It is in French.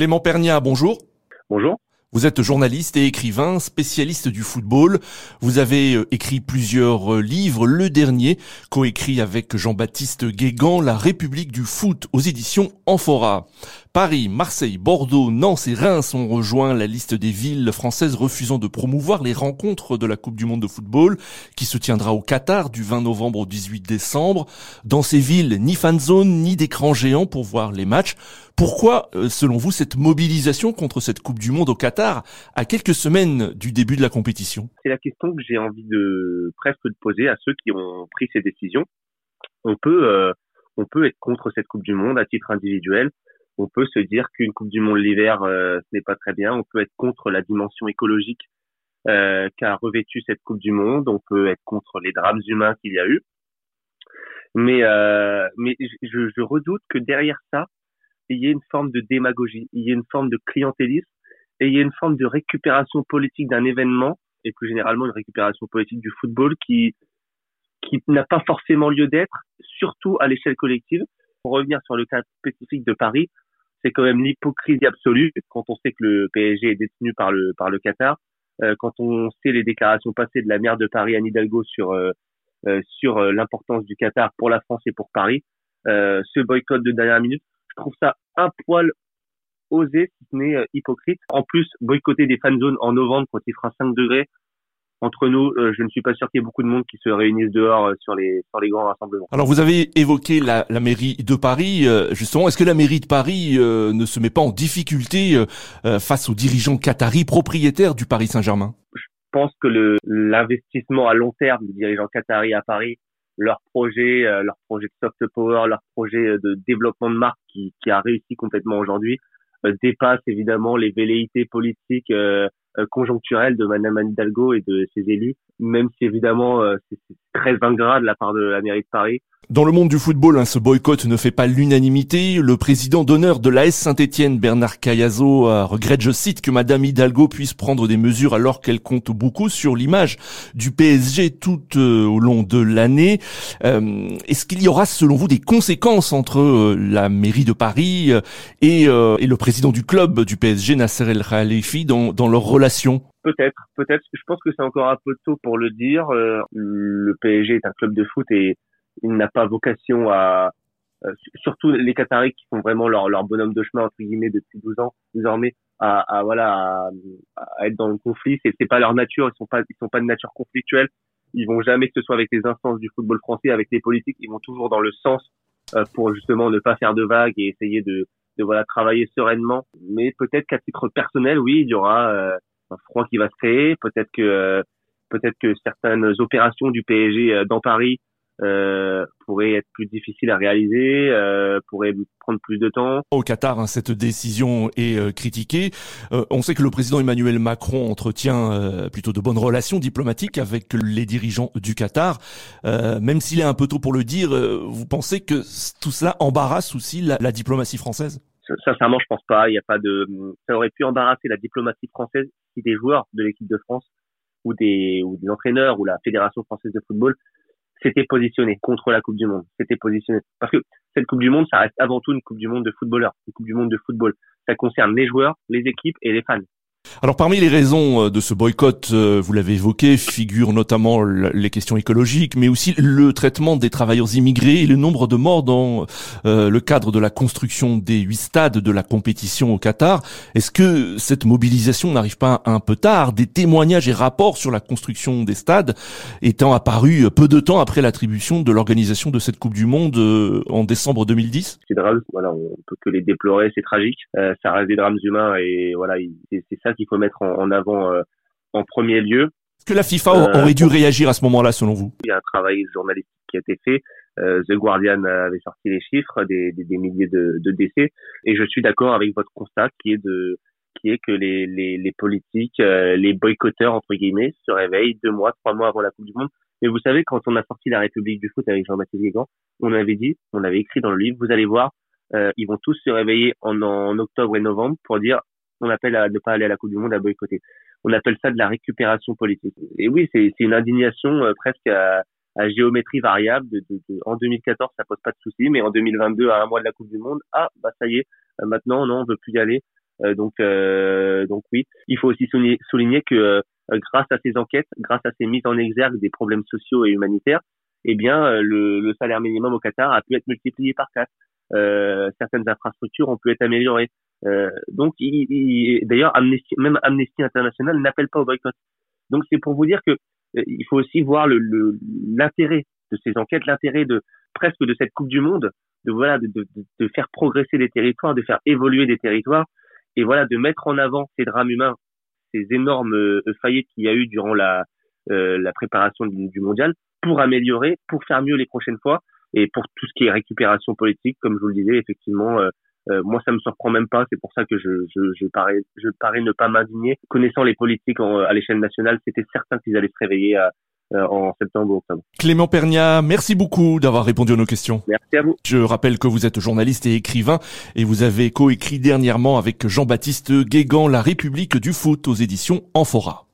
Clément Pernia, bonjour. Bonjour. Vous êtes journaliste et écrivain, spécialiste du football. Vous avez euh, écrit plusieurs euh, livres. Le dernier, coécrit avec Jean-Baptiste Guégan, La République du foot aux éditions Amphora. Paris, Marseille, Bordeaux, Nantes et Reims ont rejoint la liste des villes françaises refusant de promouvoir les rencontres de la Coupe du Monde de football qui se tiendra au Qatar du 20 novembre au 18 décembre. Dans ces villes, ni fan zone ni d'écran géant pour voir les matchs. Pourquoi, euh, selon vous, cette mobilisation contre cette Coupe du Monde au Qatar à quelques semaines du début de la compétition? C'est la question que j'ai envie de presque de poser à ceux qui ont pris ces décisions. On peut, euh, on peut être contre cette Coupe du Monde à titre individuel on peut se dire qu'une Coupe du Monde l'hiver, euh, ce n'est pas très bien. On peut être contre la dimension écologique euh, qu'a revêtu cette Coupe du Monde. On peut être contre les drames humains qu'il y a eu. Mais, euh, je, redoute que derrière ça, il y ait une forme de démagogie, il y ait une forme de clientélisme et il y ait une forme de récupération politique d'un événement et plus généralement une récupération politique du football qui qui n'a pas forcément lieu d'être, surtout à l'échelle collective. Pour revenir sur le cas spécifique de Paris, c'est quand même l'hypocrisie absolue quand on sait que le PSG est détenu par le par le Qatar, euh, quand on sait les déclarations passées de la maire de Paris Anne Hidalgo sur euh, euh, sur l'importance du Qatar pour la France et pour Paris, ce boycott de dernière minute, je trouve ça un poil osé, si ce n'est hypocrite. En plus, boycotter des fan zones en novembre quand il fera 5 degrés, entre nous, euh, je ne suis pas sûr qu'il y ait beaucoup de monde qui se réunissent dehors euh, sur les sur les grands rassemblements. Alors vous avez évoqué la, la mairie de Paris, euh, justement. Est-ce que la mairie de Paris ne se met pas en difficulté face aux dirigeants qataris propriétaires du Paris Saint-Germain? Je pense que l'investissement à long terme des dirigeants qataris à Paris, leur projet, leur projet de soft power, leur projet de développement de marque qui, qui a réussi complètement aujourd'hui, dépasse évidemment les velléités politiques euh, conjoncturelle de Madame Hidalgo et de ses élus, même si évidemment euh, c'est très ingrat de la part de la mairie de Paris dans le monde du football, hein, ce boycott ne fait pas l'unanimité. Le président d'honneur de l'AS Saint-Etienne, Bernard Cayazo, regrette, je cite, que Madame Hidalgo puisse prendre des mesures alors qu'elle compte beaucoup sur l'image du PSG tout euh, au long de l'année. Euh, est-ce qu'il y aura, selon vous, des conséquences entre euh, la mairie de Paris et, le président du club du PSG, Nasser El Khalifi, dans leur relation Peut-être, peut-être. Je pense que c'est encore un peu tôt pour le dire. le PSG est un club de foot et il n'a pas vocation à euh, surtout les Qataris qui font vraiment leur, leur bonhomme de chemin entre guillemets depuis 12 ans désormais à, à voilà à, être dans le conflit. C'est c'est pas leur nature ils sont pas ils sont pas de nature conflictuelle. Ils vont jamais que ce soit avec les instances du football français avec les politiques ils vont toujours dans le sens euh, pour justement ne pas faire de vagues et essayer de de voilà travailler sereinement. Mais peut-être qu'à titre personnel oui il y aura euh, un froid qui va se créer. Peut-être que peut-être que certaines opérations du PSG dans Paris euh, pourrait être plus difficile à réaliser, euh, pourrait prendre plus de temps. Au Qatar, hein, cette décision est euh, critiquée. Euh, on sait que le président Emmanuel Macron entretient euh, plutôt de bonnes relations diplomatiques avec les dirigeants du Qatar. même s'il est un peu tôt pour le dire, vous pensez que tout cela embarrasse aussi la, la diplomatie française? Sincèrement, je pense pas. Il y a pas de. Ça aurait pu embarrasser la diplomatie française si des joueurs de l'équipe de France ou des ou des entraîneurs ou la fédération française de football s'était positionné contre la Coupe du Monde. C'était positionné. Parce que cette Coupe du Monde, ça reste avant tout une Coupe du Monde de footballeurs, une Coupe du Monde de football. Ça concerne les joueurs, les équipes et les fans. Alors parmi les raisons euh, de ce boycott, euh, vous l'avez évoqué, figurent notamment les questions écologiques, mais aussi le traitement des travailleurs immigrés et le nombre de morts dans euh, le cadre de la construction des huit stades de la compétition au Qatar. Est-ce que cette mobilisation n'arrive pas un peu tard? Des témoignages et rapports sur la construction des stades étant apparus peu de temps après l'attribution de l'organisation de cette Coupe du Monde en décembre 2010 C'est drame, voilà, on peut que les déplorer, c'est tragique. ça reste des drames humains et voilà, c'est ça qu'il faut mettre en, avant euh, en premier lieu. Est-ce que la FIFA euh, aurait dû réagir à ce moment-là, selon vous? Il y a un travail journalistique qui a été fait. Euh, The Guardian avait sorti les chiffres des, des, milliers de, de, décès, et je suis d'accord avec votre constat qui est de qui est que les, les, les politiques, les boycotteurs entre guillemets, se réveillent deux mois, trois mois avant la Coupe du Monde. Mais vous savez, quand on a sorti la République du foot avec Jean-Baptiste Guégan, on avait dit, on avait écrit dans le livre, vous allez voir, ils vont tous se réveiller en, en octobre et novembre pour dire on appelle à ne pas aller à la Coupe du Monde, à boycotter. On appelle ça de la récupération politique. Et oui, c'est une indignation euh, presque à, géométrie variable. De, en 2014, ça pose pas de souci, mais en 2022, à un mois de la Coupe du Monde, ah bah ça y est, euh, maintenant non, on veut plus y aller. donc, donc oui, il faut aussi souligner, que grâce à ces enquêtes, grâce à ces mises en exergue des problèmes sociaux et humanitaires, eh bien, le, le salaire minimum au Qatar a pu être multiplié par quatre. certaines infrastructures ont pu être améliorées. Donc, d'ailleurs, Amnesty, même Amnesty International n'appelle pas au boycott. Donc, c'est pour vous dire que il faut aussi voir l'intérêt de ces enquêtes, l'intérêt de presque de cette Coupe du Monde, de voilà, de, de, de, faire progresser des territoires, de faire évoluer des territoires, et voilà, de mettre en avant ces drames humains, ces énormes euh, faillites qu'il y a eu durant la, euh, la préparation du, du, mondial, pour améliorer, pour faire mieux les prochaines fois, et pour tout ce qui est récupération politique, comme je vous le disais, effectivement, euh, euh moi, ça me surprend même pas. C'est pour ça que je, je, je parais, je parais ne pas m'indigner. Connaissant les politiques à l'échelle nationale, c'était certain qu'ils allaient se réveiller à, euh, en septembre octobre. Clément Pernia, merci beaucoup d'avoir répondu à nos questions. Merci à vous. Je rappelle que vous êtes journaliste et écrivain et vous avez coécrit dernièrement avec Jean-Baptiste Guégan La République du foot aux éditions Amphora.